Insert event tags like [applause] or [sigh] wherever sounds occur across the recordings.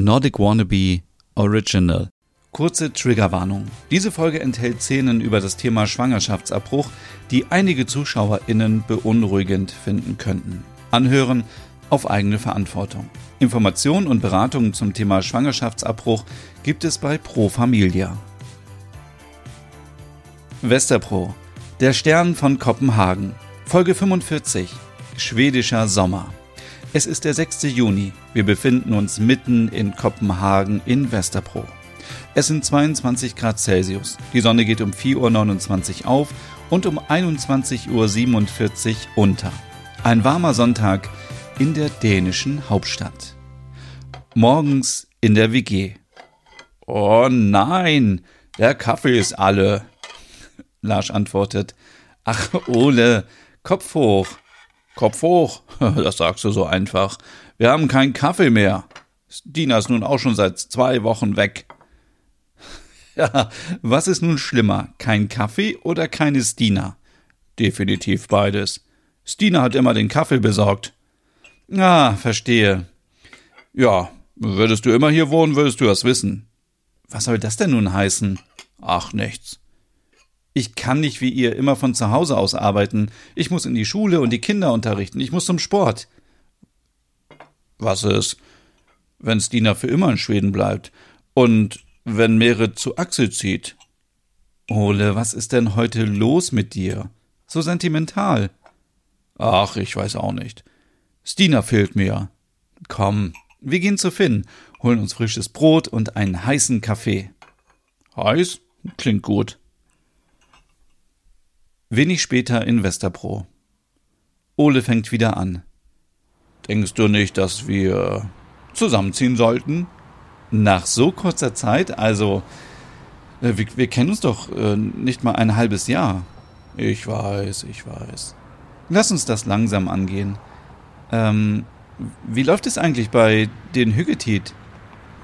Nordic Wannabe Original. Kurze Triggerwarnung. Diese Folge enthält Szenen über das Thema Schwangerschaftsabbruch, die einige ZuschauerInnen beunruhigend finden könnten. Anhören auf eigene Verantwortung. Informationen und Beratungen zum Thema Schwangerschaftsabbruch gibt es bei Pro Familia. Westerpro, der Stern von Kopenhagen. Folge 45. Schwedischer Sommer. Es ist der 6. Juni. Wir befinden uns mitten in Kopenhagen in Westerpro. Es sind 22 Grad Celsius. Die Sonne geht um 4.29 Uhr auf und um 21.47 Uhr unter. Ein warmer Sonntag in der dänischen Hauptstadt. Morgens in der WG. Oh nein, der Kaffee ist alle. Lars antwortet. Ach, Ole, Kopf hoch. Kopf hoch, [laughs] das sagst du so einfach. Wir haben keinen Kaffee mehr. Dina ist nun auch schon seit zwei Wochen weg. [laughs] Ja, was ist nun schlimmer? Kein Kaffee oder keine Stina? Definitiv beides. Stina hat immer den Kaffee besorgt. Ah, verstehe. Ja, würdest du immer hier wohnen, würdest du das wissen. Was soll das denn nun heißen? Ach, nichts. Ich kann nicht wie ihr immer von zu Hause aus arbeiten. Ich muss in die Schule und die Kinder unterrichten. Ich muss zum Sport. Was ist, wenn Stina für immer in Schweden bleibt? Und wenn Merit zu Axel zieht. Ole, was ist denn heute los mit dir? So sentimental. Ach, ich weiß auch nicht. Stina fehlt mir. Komm, wir gehen zu Finn, holen uns frisches Brot und einen heißen Kaffee. Heiß? Klingt gut. Wenig später in Westerpro. Ole fängt wieder an. Denkst du nicht, dass wir zusammenziehen sollten? Nach so kurzer Zeit? Also, äh, wir, wir kennen uns doch äh, nicht mal ein halbes Jahr. Ich weiß, ich weiß. Lass uns das langsam angehen. Ähm, wie läuft es eigentlich bei den Hüggetit?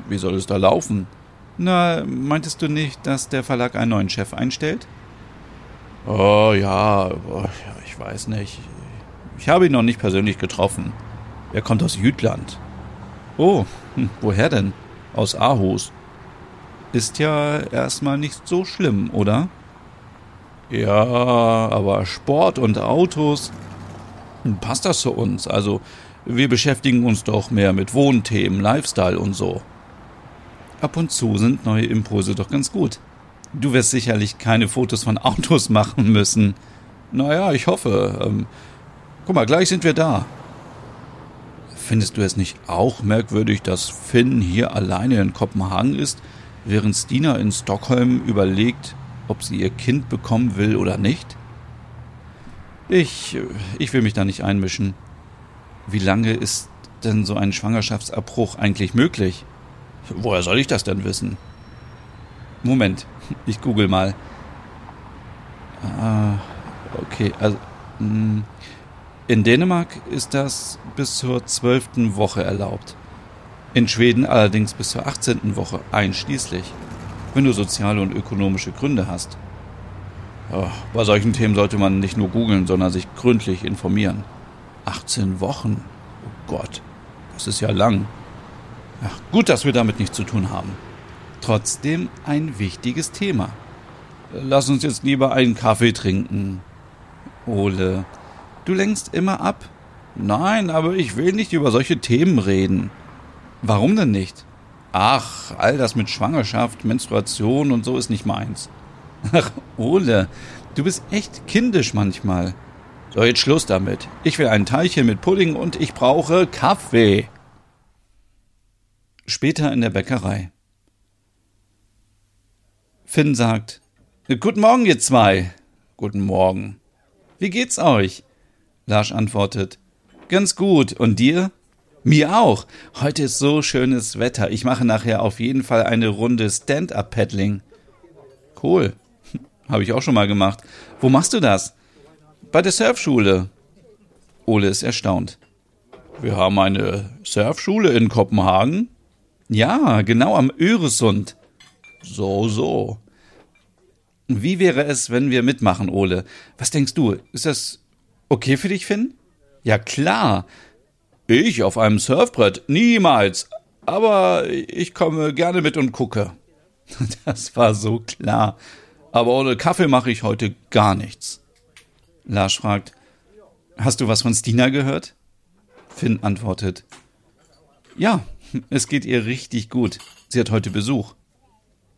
Wie soll es da laufen? Na, meintest du nicht, dass der Verlag einen neuen Chef einstellt? Oh ja, ich weiß nicht. Ich habe ihn noch nicht persönlich getroffen. Er kommt aus Jütland. Oh, hm, woher denn? aus Aarhus. Ist ja erstmal nicht so schlimm, oder? Ja, aber Sport und Autos, passt das zu uns? Also, wir beschäftigen uns doch mehr mit Wohnthemen, Lifestyle und so. Ab und zu sind neue Impulse doch ganz gut. Du wirst sicherlich keine Fotos von Autos machen müssen. Naja, ich hoffe. Ähm, guck mal, gleich sind wir da. Findest du es nicht auch merkwürdig, dass Finn hier alleine in Kopenhagen ist, während Stina in Stockholm überlegt, ob sie ihr Kind bekommen will oder nicht? Ich, ich will mich da nicht einmischen. Wie lange ist denn so ein Schwangerschaftsabbruch eigentlich möglich? Woher soll ich das denn wissen? Moment, ich google mal. Ah, okay, also. Mh, hm, in Dänemark ist das bis zur zwölften Woche erlaubt. In Schweden allerdings bis zur 18. Woche einschließlich, wenn du soziale und ökonomische Gründe hast. Oh, bei solchen Themen sollte man nicht nur googeln, sondern sich gründlich informieren. 18 Wochen? Oh Gott, das ist ja lang. Ach, gut, dass wir damit nichts zu tun haben. Trotzdem ein wichtiges Thema. Lass uns jetzt lieber einen Kaffee trinken. Ole, Du lenkst immer ab. Nein, aber ich will nicht über solche Themen reden. Warum denn nicht? Ach, all das mit Schwangerschaft, Menstruation und so ist nicht meins. Ach, Ole, du bist echt kindisch manchmal. So, jetzt Schluss damit. Ich will ein Teilchen mit Pudding und ich brauche Kaffee. Später in der Bäckerei. Finn sagt, Guten Morgen, ihr zwei. Guten Morgen. Wie geht's euch? Lars antwortet, ganz gut. Und dir? Mir auch. Heute ist so schönes Wetter. Ich mache nachher auf jeden Fall eine Runde Stand-up-Paddling. Cool. [laughs] Habe ich auch schon mal gemacht. Wo machst du das? Bei der Surfschule. Ole ist erstaunt. Wir haben eine Surfschule in Kopenhagen? Ja, genau am Öresund. So, so. Wie wäre es, wenn wir mitmachen, Ole? Was denkst du? Ist das Okay für dich, Finn? Ja klar. Ich auf einem Surfbrett? Niemals. aber ich komme gerne mit und gucke. [laughs] Das war so klar. Aber ohne Kaffee mache ich heute gar nichts. Lars fragt, hast du was von Stina gehört? Finn antwortet, ja, [laughs] es geht ihr richtig gut. Sie hat heute Besuch.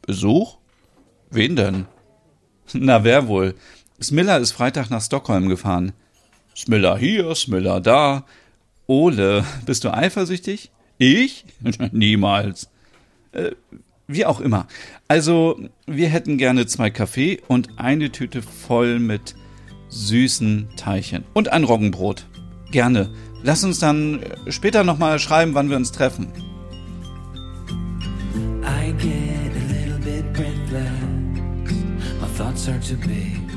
Besuch? Wen denn? [laughs] Na, wer wohl? Smilla ist Freitag nach Stockholm gefahren. Smilla hier, Smilla da. Ole, bist du eifersüchtig? Ich? [laughs] Niemals. Äh, wie auch immer. Also, wir hätten gerne zwei Kaffee und eine Tüte voll mit süßen Teilchen. Und ein Roggenbrot. Gerne. Lass uns dann später nochmal schreiben, wann wir uns treffen. Thoughts are too big.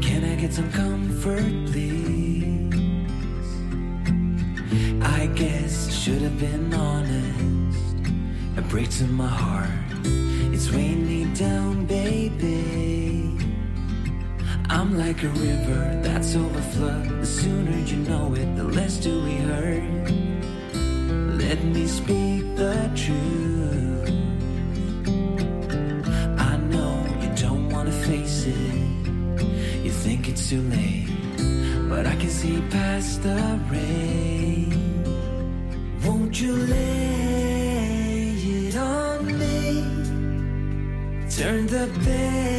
Can I get some comfort, please? I guess I should have been honest. It breaks in my heart. It's weighing me down, baby. I'm like a river that's overflowed. The sooner you know it, the less do we hurt. Let me speak the truth. See past the rain. Won't you lay it on me? Turn the page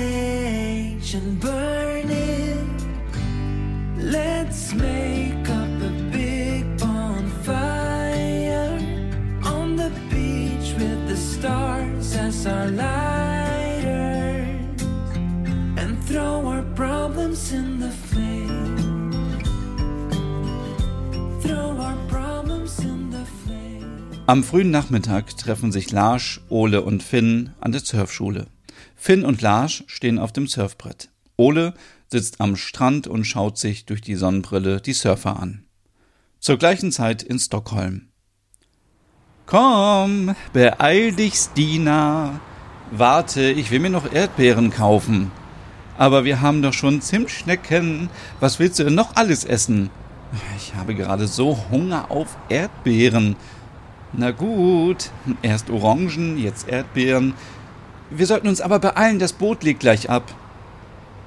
Am frühen Nachmittag treffen sich Lars, Ole und Finn an der Surfschule. Finn und Lars stehen auf dem Surfbrett. Ole sitzt am Strand und schaut sich durch die Sonnenbrille die Surfer an. Zur gleichen Zeit in Stockholm. Komm, beeil dich, Stina. Warte, ich will mir noch Erdbeeren kaufen. Aber wir haben doch schon Zimtschnecken. Was willst du denn noch alles essen? Ich habe gerade so Hunger auf Erdbeeren. Na gut, erst Orangen, jetzt Erdbeeren. Wir sollten uns aber beeilen, das Boot legt gleich ab.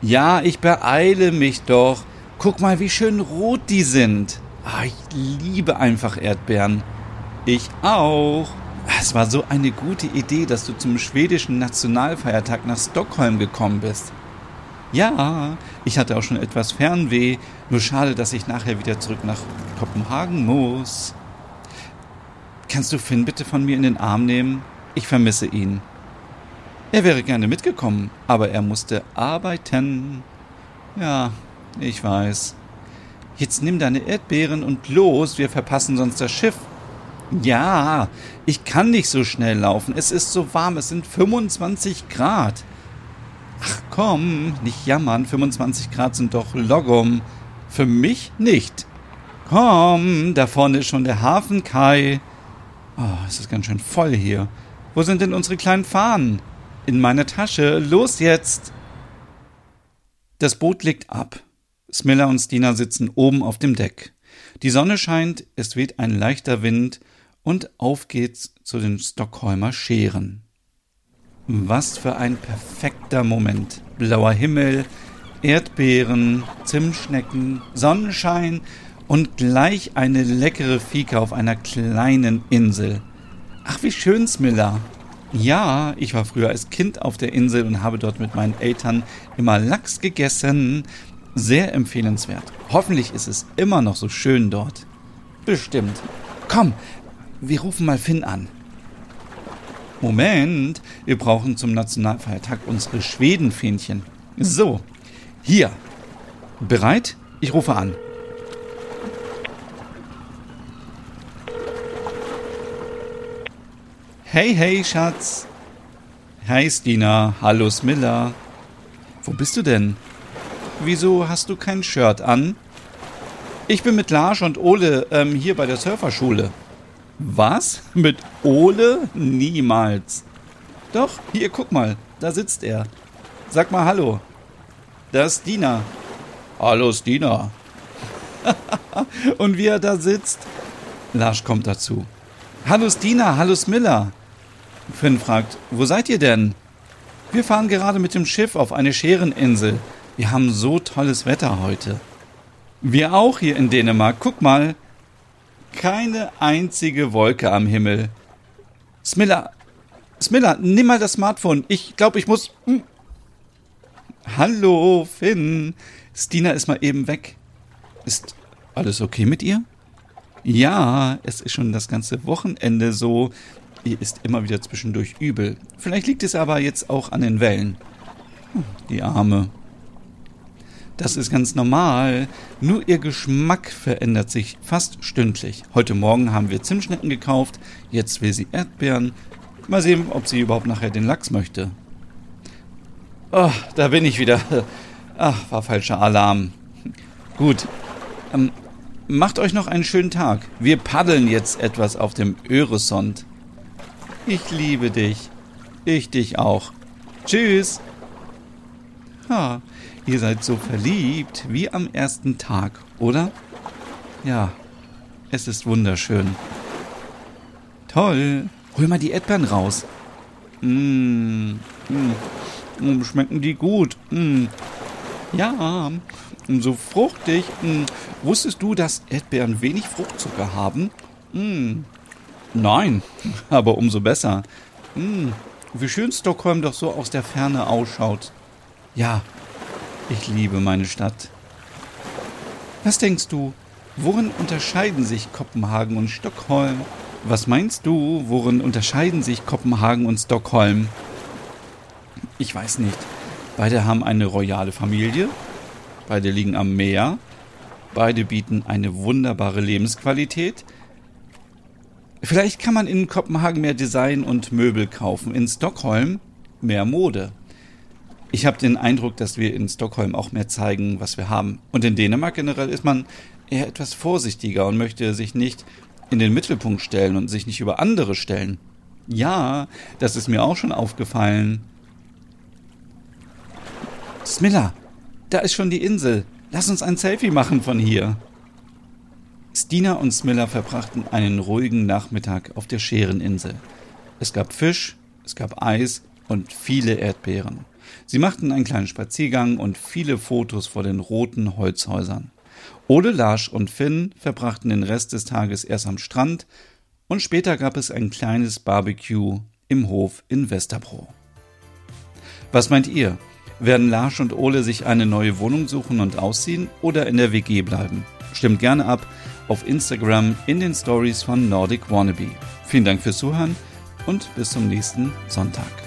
Ja, ich beeile mich doch. Guck mal, wie schön rot die sind. Ah, ich liebe einfach Erdbeeren. Ich auch. Es war so eine gute Idee, dass du zum schwedischen Nationalfeiertag nach Stockholm gekommen bist. Ja, ich hatte auch schon etwas Fernweh. Nur schade, dass ich nachher wieder zurück nach Kopenhagen muss. Kannst du Finn bitte von mir in den Arm nehmen? Ich vermisse ihn. Er wäre gerne mitgekommen, aber er musste arbeiten. Ja, ich weiß. Jetzt nimm deine Erdbeeren und los, wir verpassen sonst das Schiff. Ja, ich kann nicht so schnell laufen. Es ist so warm, es sind 25 Grad. Ach komm, nicht jammern, 25 Grad sind doch Logum. Für mich nicht. Komm, da vorne ist schon der Hafenkai. Oh, es ist ganz schön voll hier. Wo sind denn unsere kleinen Fahnen? In meine Tasche. Los jetzt! Das Boot legt ab. Smilla und Stina sitzen oben auf dem Deck. Die Sonne scheint, es weht ein leichter Wind und auf geht's zu den Stockholmer Scheren. Was für ein perfekter Moment. Blauer Himmel, Erdbeeren, Zimtschnecken, Sonnenschein und gleich eine leckere Fika auf einer kleinen Insel. Ach, wie schön, Smilla. Ja, ich war früher als Kind auf der Insel und habe dort mit meinen Eltern immer Lachs gegessen. Sehr empfehlenswert. Hoffentlich ist es immer noch so schön dort. Bestimmt. Komm, wir rufen mal Finn an. Moment, wir brauchen zum Nationalfeiertag unsere Schwedenfähnchen. So, hier. Bereit? Ich rufe an. Hey, hey, Schatz. Hi, Stina. Hallo, Smilla. Wo bist du denn? Wieso hast du kein Shirt an? Ich bin mit Lars und Ole ähm, hier bei der Surferschule. Was? [laughs] Mit Ole? Niemals. Doch, hier, guck mal. Da sitzt er. Sag mal Hallo. Das ist Dina. Hallo, Stina. [laughs] und wie er da sitzt. Lars kommt dazu. Hallo Stina, hallo Smilla. Finn fragt, wo seid ihr denn? Wir fahren gerade mit dem Schiff auf eine Schäreninsel. Wir haben so tolles Wetter heute. Wir auch hier in Dänemark. Guck mal. Keine einzige Wolke am Himmel. Smilla, Smilla, nimm mal das Smartphone. Ich glaube, ich muss. Hm. Hallo, Finn. Stina ist mal eben weg. Ist alles okay mit ihr? Ja, es ist schon das ganze Wochenende so. Ihr ist immer wieder zwischendurch übel. Vielleicht liegt es aber jetzt auch an den Wellen. Hm, die Arme. Das ist ganz normal. Nur ihr Geschmack verändert sich fast stündlich. Heute Morgen haben wir Zimtschnecken gekauft. Jetzt will sie Erdbeeren. Mal sehen, ob sie überhaupt nachher den Lachs möchte. Oh, da bin ich wieder. Ach, [laughs] war falscher Alarm. Gut. Ähm, macht euch noch einen schönen Tag. Wir paddeln jetzt etwas auf dem Öresund. Ich liebe dich. Ich dich auch. Tschüss. Ha, ihr seid so verliebt wie am ersten Tag, oder? Ja, es ist wunderschön. Toll. Hol mal die Erdbeeren raus. Mmh. Mmh. Schmecken die gut. Mmh. Ja, so fruchtig. Mmh. Wusstest du, dass Erdbeeren wenig Fruchtzucker haben? Mmh. Nein, [laughs] aber umso besser. Hm, wie schön Stockholm doch so aus der Ferne ausschaut. Ja, ich liebe meine Stadt. Was denkst du, worin unterscheiden sich Kopenhagen und Stockholm? Was meinst du, worin unterscheiden sich Kopenhagen und Stockholm? Ich weiß nicht. Beide haben eine royale Familie, beide liegen am Meer, beide bieten eine wunderbare Lebensqualität, Vielleicht kann man in Kopenhagen mehr Design und Möbel kaufen, in Stockholm mehr Mode. Ich habe den Eindruck, dass wir in Stockholm auch mehr zeigen, was wir haben. Und in Dänemark generell ist man eher etwas vorsichtiger und möchte sich nicht in den Mittelpunkt stellen und sich nicht über andere stellen. Ja, das ist mir auch schon aufgefallen. Smilla, da ist schon die Insel. Lass uns ein Selfie machen von hier. Stina und Smilla verbrachten einen ruhigen Nachmittag auf der Schäreninsel. Es gab Fisch, es gab Eis und viele Erdbeeren. Sie machten einen kleinen Spaziergang und viele Fotos vor den roten Holzhäusern. Ole, Larsch und Finn verbrachten den Rest des Tages erst am Strand und später gab es ein kleines Barbecue im Hof in Westerbro. Was meint ihr? Werden Larsch und Ole sich eine neue Wohnung suchen und ausziehen oder in der WG bleiben? Stimmt gerne ab auf Instagram in den Stories von Nordic Wannabe. Vielen Dank fürs Zuhören und bis zum nächsten Sonntag.